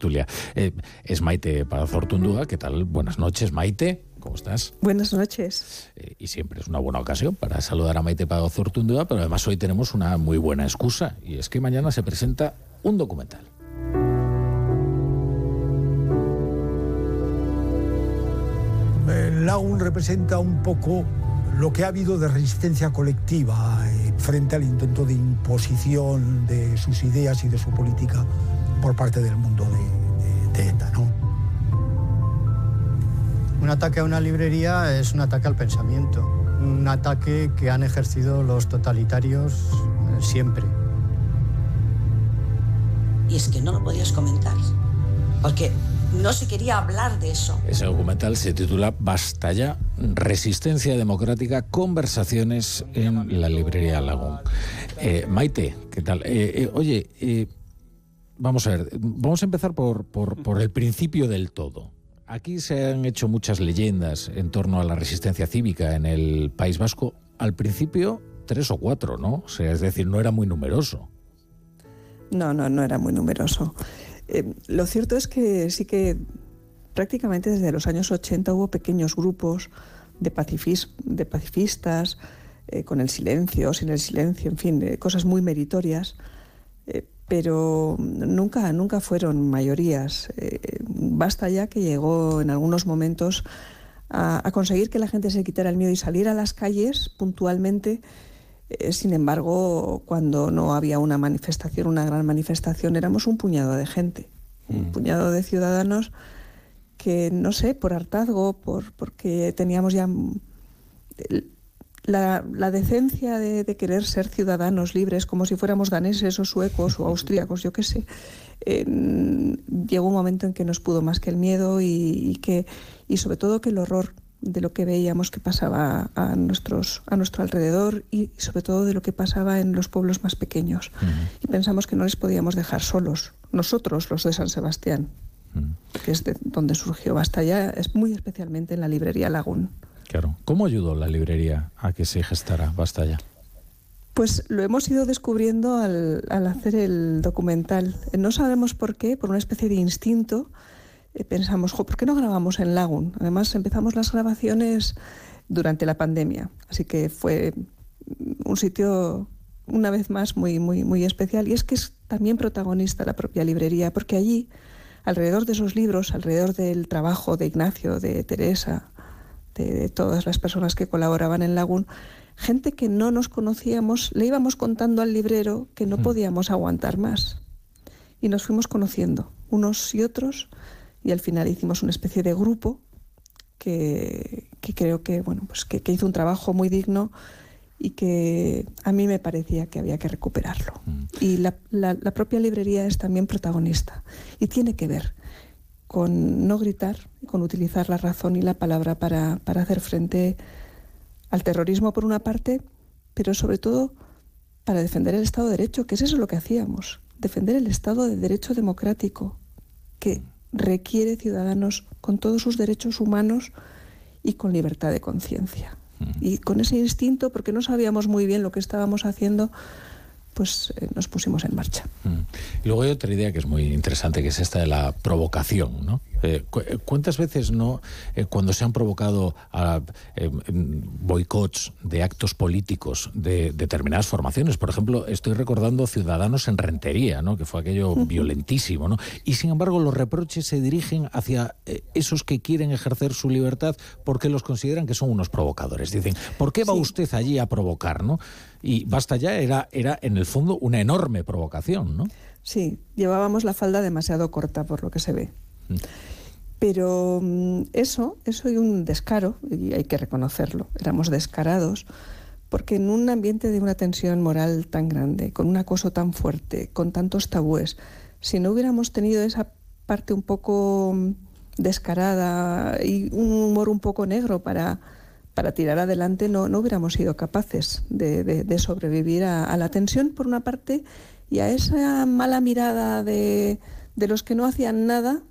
tertulia. Eh, es Maite Pazortundúa. ¿Qué tal? Buenas noches, Maite. ¿Cómo estás? Buenas noches. Eh, y siempre es una buena ocasión para saludar a Maite Pazortundúa, pero además hoy tenemos una muy buena excusa y es que mañana se presenta un documental. El Lagun representa un poco lo que ha habido de resistencia colectiva eh, frente al intento de imposición de sus ideas y de su política por parte del mundo de, ETA. ¿no? Un ataque a una librería es un ataque al pensamiento, un ataque que han ejercido los totalitarios eh, siempre. Y es que no lo podías comentar, porque no se quería hablar de eso. Ese documental se titula Basta ya, Resistencia Democrática, Conversaciones en la Librería Lagún. Eh, Maite, ¿qué tal? Eh, oye, vamos a ver, vamos a empezar por, por, el principio del todo. Aquí se han hecho muchas leyendas en torno a la resistencia cívica en el País Vasco. Al principio, tres o cuatro, ¿no? O sea, es decir, no era muy numeroso. No, no, no era muy numeroso. Eh, lo cierto es que sí que prácticamente desde los años 80 hubo pequeños grupos de, de pacifistas, eh, con el silencio, sin el silencio, en fin, cosas muy meritorias. Pero nunca, nunca fueron mayorías. Eh, basta ya que llegó en algunos momentos a, conseguir que la gente se quitara el miedo y salir a las calles puntualmente. Eh, sin embargo, cuando no había una manifestación, una gran manifestación, éramos un puñado de gente, un mm. puñado de ciudadanos que, no sé, por hartazgo, por, porque teníamos ya la, decencia de, querer ser ciudadanos libres, como si fuéramos daneses o suecos o austríacos, yo qué sé, llegó un momento en que nos pudo más que el miedo y, que, y sobre todo que el horror de lo que veíamos que pasaba a, nuestros, a nuestro alrededor y sobre todo de lo que pasaba en los pueblos más pequeños. Y pensamos que no les podíamos dejar solos, nosotros, los de San Sebastián, que es de donde surgió Basta ya, es muy especialmente en la librería Lagún. Claro. ¿Cómo ayudó la librería a que se gestara Basta ya? Pues lo hemos ido descubriendo al, hacer el documental. No sabemos por qué, por una especie de instinto, eh, pensamos, ¿por qué no grabamos en Lagun? Además, empezamos las grabaciones durante la pandemia, así que fue un sitio, una vez más, muy, muy, muy especial. Y es que es también protagonista la propia librería, porque allí, alrededor de esos libros, alrededor del trabajo de Ignacio, de Teresa, de, todas las personas que colaboraban en Lagún, gente que no nos conocíamos, le íbamos contando al librero que no mm. podíamos aguantar más. Y nos fuimos conociendo, unos y otros, y al final hicimos una especie de grupo que, creo que, bueno, pues que, hizo un trabajo muy digno y que a mí me parecía que había que recuperarlo. Mm. Y la, la propia librería es también protagonista y tiene que ver con no gritar, con utilizar la razón y la palabra para, hacer frente al terrorismo por una parte, pero sobre todo para defender el Estado de Derecho, que es eso lo que hacíamos, defender el Estado de Derecho democrático, que requiere ciudadanos con todos sus derechos humanos y con libertad de conciencia. Y con ese instinto, porque no sabíamos muy bien lo que estábamos haciendo, pues eh, nos pusimos en marcha. Mm. Y luego hay otra idea que es muy interesante, que es esta de la provocación, ¿no? Eh, eh, ¿Cuántas veces no, cuando se han provocado a, boicots de actos políticos de determinadas formaciones, por ejemplo, estoy recordando Ciudadanos en Rentería, ¿no? que fue aquello violentísimo, ¿no? y sin embargo los reproches se dirigen hacia esos que quieren ejercer su libertad porque los consideran que son unos provocadores. Dicen, ¿por qué va usted allí a provocar? ¿no? Y basta ya, era, era en el fondo una enorme provocación, ¿no? Sí, llevábamos la falda demasiado corta por lo que se ve. Pero mm, eso, eso y un descaro, y hay que reconocerlo, éramos descarados, porque en un ambiente de una tensión moral tan grande, con un acoso tan fuerte, con tantos tabúes, si no hubiéramos tenido esa parte un poco mm, descarada y un humor un poco negro para para tirar adelante no, no hubiéramos sido capaces de, sobrevivir a, la tensión, por una parte, y a esa mala mirada de, los que no hacían nada,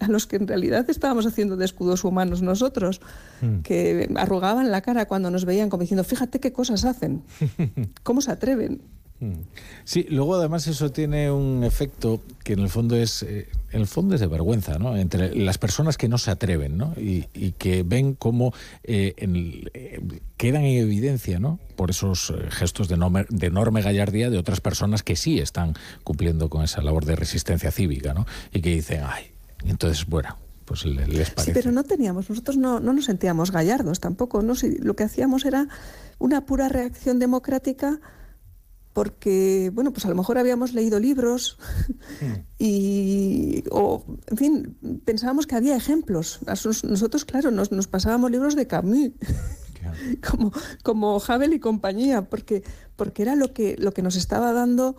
a los que en realidad estábamos haciendo de escudos humanos nosotros, hmm. que arrugaban la cara cuando nos veían como diciendo, fíjate qué cosas hacen, cómo se atreven. Mm. Sí, luego además eso tiene un efecto que en el fondo es, eh, en el fondo es de vergüenza, ¿no? Entre las personas que no se atreven, ¿no? Y, que ven cómo eh, eh, quedan en evidencia, ¿no? Por esos gestos de enorme, de enorme gallardía de otras personas que sí están cumpliendo con esa labor de resistencia cívica, ¿no? Y que dicen, ay, entonces, bueno, pues les parece. Sí, pero no teníamos, nosotros no, no nos sentíamos gallardos tampoco, ¿no? Si lo que hacíamos era una pura reacción democrática porque, bueno, pues a lo mejor habíamos leído libros hmm. y, o, en fin, pensábamos que había ejemplos. Nosotros, claro, nos, pasábamos libros de Camus, como, como Havel y compañía, porque, porque era lo que, lo que nos estaba dando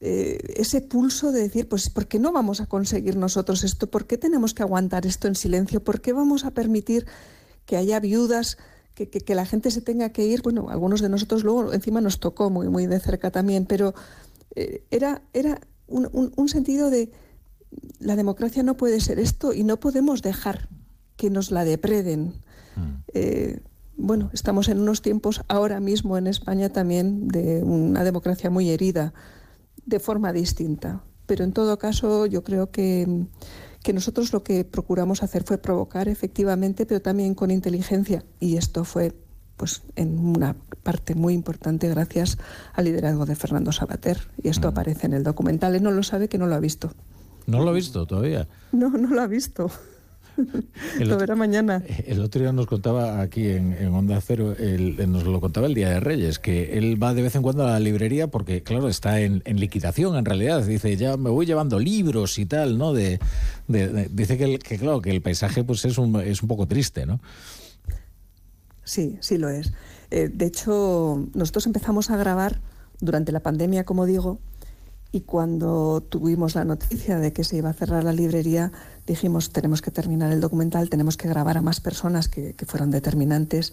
eh, ese pulso de decir, pues, ¿por qué no vamos a conseguir nosotros esto? ¿Por qué tenemos que aguantar esto en silencio? ¿Por qué vamos a permitir que haya viudas? Que, la gente se tenga que ir, bueno, algunos de nosotros luego encima nos tocó muy, muy de cerca también, pero eh, era, era un, sentido de la democracia no puede ser esto y no podemos dejar que nos la depreden. Mm. Eh, bueno, estamos en unos tiempos ahora mismo en España también de una democracia muy herida, de forma distinta. Pero en todo caso, yo creo que que nosotros lo que procuramos hacer fue provocar efectivamente, pero también con inteligencia. Y esto fue pues en una parte muy importante gracias al liderazgo de Fernando Sabater. Y esto aparece en el documental. Él no lo sabe que no lo ha visto. ¿No lo ha visto todavía? No, no lo ha visto. Lo verá mañana. El otro día nos contaba aquí en, Onda Cero, nos lo contaba el Día de Reyes, que él va de vez en cuando a la librería porque, claro, está en, liquidación en realidad. Dice, ya me voy llevando libros y tal, ¿no? De, dice que, que, claro, que el paisaje pues es un, es un poco triste, ¿no? Sí, sí lo es. Eh, de hecho, nosotros empezamos a grabar durante la pandemia, como digo, y cuando tuvimos la noticia de que se iba a cerrar la librería, dijimos, tenemos que terminar el documental, tenemos que grabar a más personas que, fueron determinantes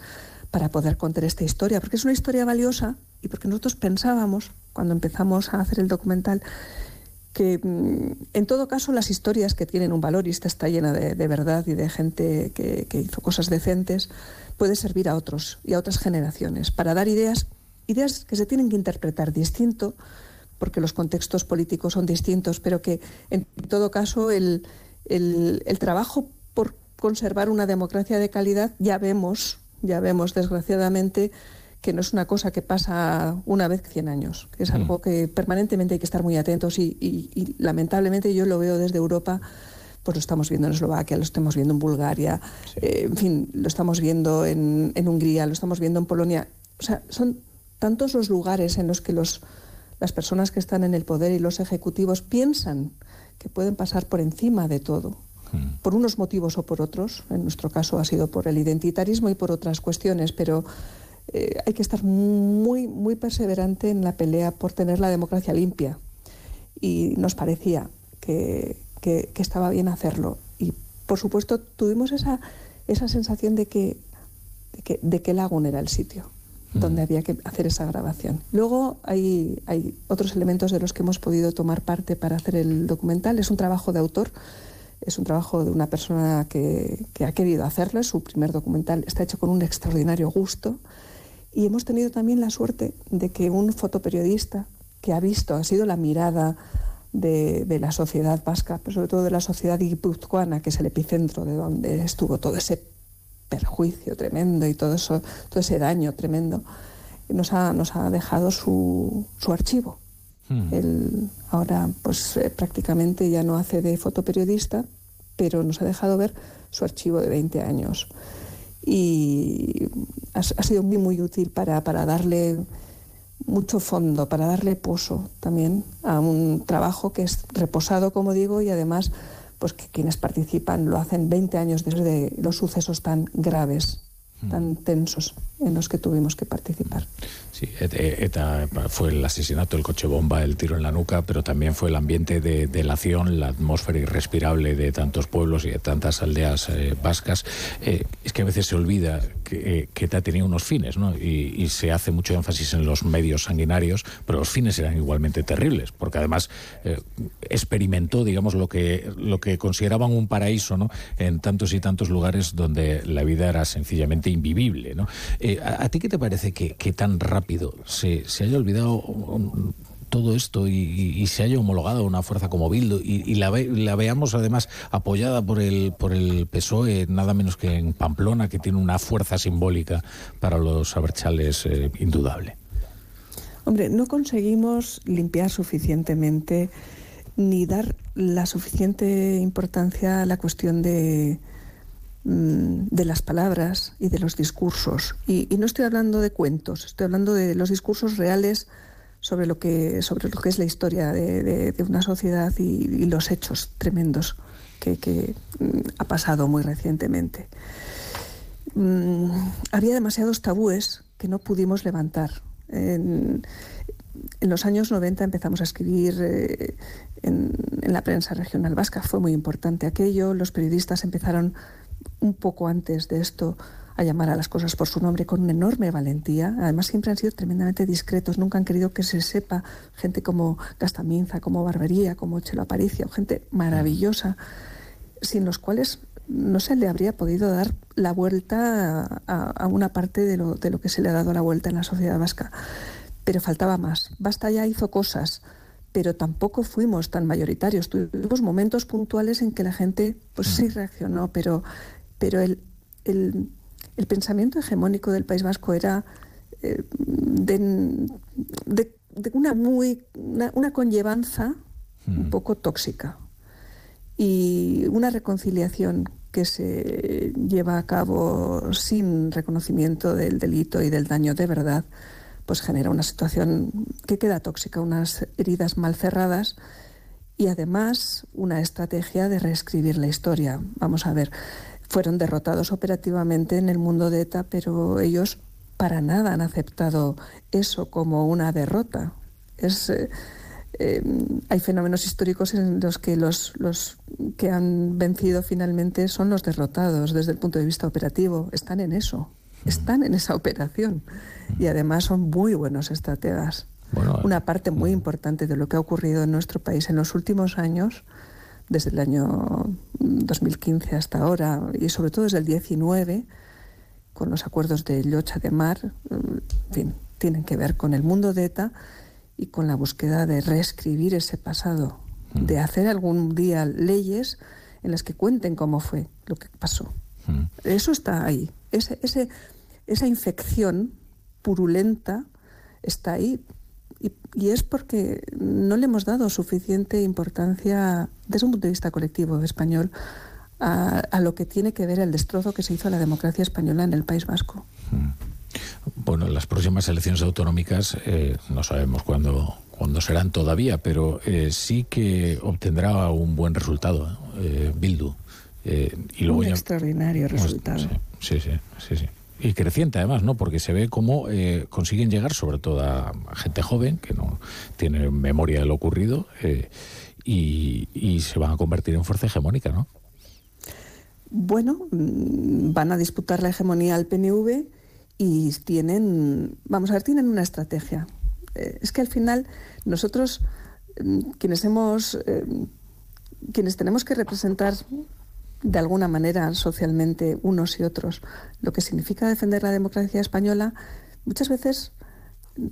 para poder contar esta historia, porque es una historia valiosa y porque nosotros pensábamos, cuando empezamos a hacer el documental, que mm, en todo caso las historias que tienen un valor y esta está llena de, verdad y de gente que, que, hizo cosas decentes, puede servir a otros y a otras generaciones para dar ideas, ideas que se tienen que interpretar distinto porque los contextos políticos son distintos, pero que en todo caso el, trabajo por conservar una democracia de calidad ya vemos, ya vemos desgraciadamente que no es una cosa que pasa una vez 100 años, es mm. algo que permanentemente hay que estar muy atentos y, lamentablemente yo lo veo desde Europa pues lo estamos viendo en Eslovaquia, lo estamos viendo en Bulgaria, eh, en fin, lo estamos viendo en, en, Hungría, lo estamos viendo en Polonia. O sea, son tantos los lugares en los que los, las personas que están en el poder y los ejecutivos piensan que pueden pasar por encima de todo, hmm. por unos motivos o por otros. En nuestro caso ha sido por el identitarismo y por otras cuestiones, pero eh, hay que estar muy, muy perseverante en la pelea por tener la democracia limpia. Y nos parecía que, estaba bien hacerlo. Y, por supuesto, tuvimos esa, esa sensación de que, de que, de que Lagún era el sitio donde había que hacer esa grabación. Luego hay, hay otros elementos de los que hemos podido tomar parte para hacer el documental. Es un trabajo de autor, es un trabajo de una persona que, que ha querido hacerlo, es su primer documental, está hecho con un extraordinario gusto. Y hemos tenido también la suerte de que un fotoperiodista que ha visto, ha sido la mirada de, de, la sociedad vasca, pero sobre todo de la sociedad guipuzcoana, que es el epicentro de donde estuvo todo ese perjuicio tremendo y todo eso, todo ese daño tremendo, nos ha, nos ha dejado su, su archivo. Hmm. Él ahora pues eh, prácticamente ya no hace de fotoperiodista, pero nos ha dejado ver su archivo de 20 años. Y ha, sido muy, muy útil para, para darle mucho fondo, para darle pozo también a un trabajo que es reposado, como digo, y además pues que quienes participan lo hacen 20 años desde los sucesos tan graves, tan mm. tensos en los que tuvimos que participar. Sí, ETA fue el asesinato, el coche bomba, el tiro en la nuca, pero también fue el ambiente de delación, la atmósfera irrespirable de tantos pueblos y de tantas aldeas eh, vascas. Eh, es que a veces se olvida que, eh, ETA tenía unos fines, ¿no? Y, se hace mucho énfasis en los medios sanguinarios, pero los fines eran igualmente terribles, porque además experimentó, digamos, lo que, lo que consideraban un paraíso, ¿no? En tantos y tantos lugares donde la vida era sencillamente invivible, ¿no? ¿a, ti qué te parece que, tan rápido se, se haya olvidado todo esto y, se haya homologado una fuerza como Bildu y, la, veamos además apoyada por el, por el PSOE, nada menos que en Pamplona, que tiene una fuerza simbólica para los aberchales eh, indudable. Hombre, no conseguimos limpiar suficientemente ni dar la suficiente importancia a la cuestión de, de las palabras y de los discursos. Y, no estoy hablando de cuentos, estoy hablando de los discursos reales sobre lo que, sobre lo que es la historia de, una sociedad y, los hechos tremendos que, mm, ha pasado muy recientemente. Mm, había demasiados tabúes que no pudimos levantar. En, los años 90 empezamos a escribir eh, en, la prensa regional vasca, fue muy importante aquello, los periodistas empezaron un poco antes de esto a llamar a las cosas por su nombre con una enorme valentía. Además, siempre han sido tremendamente discretos, nunca han querido que se sepa gente como Gastaminza, como Barbería, como Chelo Aparicio, gente maravillosa, sin los cuales no se le habría podido dar la vuelta a, una parte de lo, de lo que se le ha dado la vuelta en la sociedad vasca. Pero faltaba más. Basta ya hizo cosas, pero tampoco fuimos tan mayoritarios. Tuvimos momentos puntuales en que la gente, pues sí reaccionó, pero, pero el, el, pensamiento hegemónico del País Vasco era eh, de, una muy una conllevanza un poco tóxica. Y una reconciliación que se lleva a cabo sin reconocimiento del delito y del daño de verdad, pues genera una situación que queda tóxica, unas heridas mal cerradas y además una estrategia de reescribir la historia. Vamos a ver, fueron derrotados operativamente en el mundo de ETA, pero ellos para nada han aceptado eso como una derrota. Es, eh, eh, hay fenómenos históricos en los que los, los que han vencido finalmente son los derrotados desde el punto de vista operativo. Están en eso, están en esa operación y además son muy buenos estrategas. Una parte muy importante de lo que ha ocurrido en nuestro país en los últimos años, desde el año 2015 hasta ahora y sobre todo desde el 19, con los acuerdos de Llocha de Mar, en fin, tienen que ver con el mundo de ETA y con la búsqueda de reescribir ese pasado, mm. de hacer algún día leyes en las que cuenten cómo fue lo que pasó. Mm. Eso está ahí. Ese, ese, esa infección purulenta está ahí. Y, es porque no le hemos dado suficiente importancia desde un punto de vista colectivo español a, a, lo que tiene que ver el destrozo que se hizo a la democracia española en el País Vasco. Mm. Bueno, las próximas elecciones autonómicas eh, no sabemos cuándo, cuándo serán todavía, pero eh, sí que obtendrá un buen resultado eh, Bildu. y luego un extraordinario resultado. Sí, sí, sí, sí, Y creciente además, ¿no? Porque se ve cómo consiguen llegar sobre todo a gente joven que no tiene memoria de lo ocurrido y, y se van a convertir en fuerza hegemónica, ¿no? Bueno, mm, van a disputar la hegemonía al PNV y tienen, vamos a ver, tienen una estrategia. Eh, es que al final nosotros, mm, quienes hemos, eh, quienes tenemos que representar de alguna manera socialmente unos y otros lo que significa defender la democracia española, muchas veces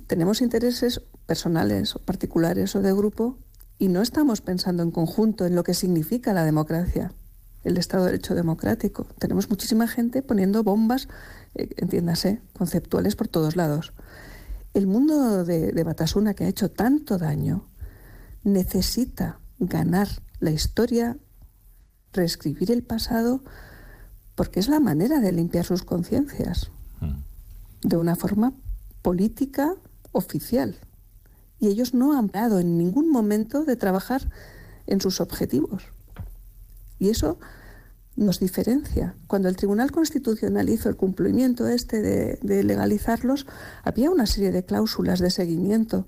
tenemos intereses personales o particulares o de grupo y no estamos pensando en conjunto en lo que significa la democracia, el Estado de Derecho democrático. Tenemos muchísima gente poniendo bombas eh, entiéndase, conceptuales por todos lados. El mundo de, de Batasuna, que ha hecho tanto daño, necesita ganar la historia, reescribir el pasado, porque es la manera de limpiar sus conciencias, mm. de una forma política oficial. Y ellos no han parado en ningún momento de trabajar en sus objetivos. Y eso nos diferencia. Cuando el Tribunal Constitucional hizo el cumplimiento este de, legalizarlos, había una serie de cláusulas de seguimiento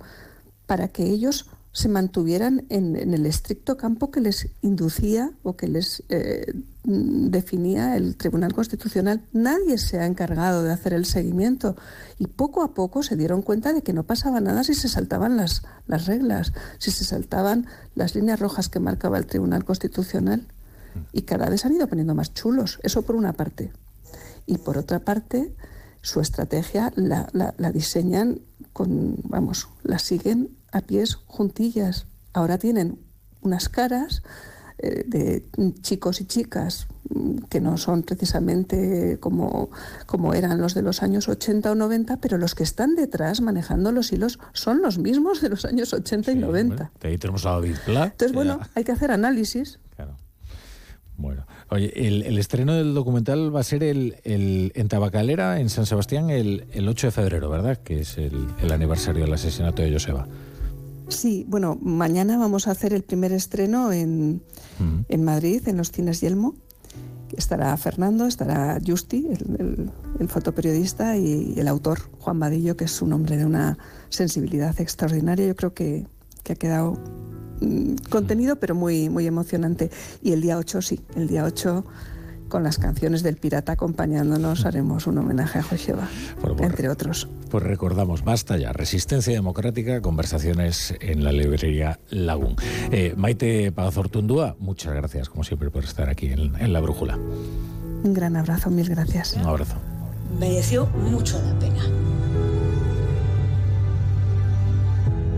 para que ellos se mantuvieran en, el estricto campo que les inducía o que les eh, definía el Tribunal Constitucional. Nadie se ha encargado de hacer el seguimiento y poco a poco se dieron cuenta de que no pasaba nada si se saltaban las, las reglas, si se saltaban las líneas rojas que marcaba el Tribunal Constitucional y cada vez han ido poniendo más chulos. Eso por una parte. Y por otra parte, su estrategia la, la, diseñan con, vamos, la siguen a pies juntillas. Ahora tienen unas caras eh, de chicos y chicas mm, que no son precisamente como, como eran los de los años 80 o 90, pero los que están detrás manejando los hilos son los mismos de los años 80 y 90. ahí tenemos a David Pla. Entonces, bueno, hay que hacer análisis. Claro. Bueno, oye, el, estreno del documental va a ser el, en Tabacalera, en San Sebastián, el, 8 de febrero, ¿verdad? Que es el, aniversario del asesinato de Joseba. Sí, bueno, mañana vamos a hacer el primer estreno en, en Madrid, en los cines Yelmo. Estará Fernando, estará Justi, el, fotoperiodista, y el autor, Juan Vadillo, que es un hombre de una sensibilidad extraordinaria. Yo creo que, que ha quedado contenido, pero muy, muy emocionante. Y el día 8, sí, el día 8 con las canciones del pirata acompañándonos, haremos un homenaje a Joseba, entre otros. Pues recordamos, basta ya, Resistencia Democrática, conversaciones en la librería Lagún. Eh, Maite Pazortundúa, muchas gracias, como siempre, por estar aquí en, en La Brújula. Un gran abrazo, mil gracias. Un abrazo. Mereció mucho la pena.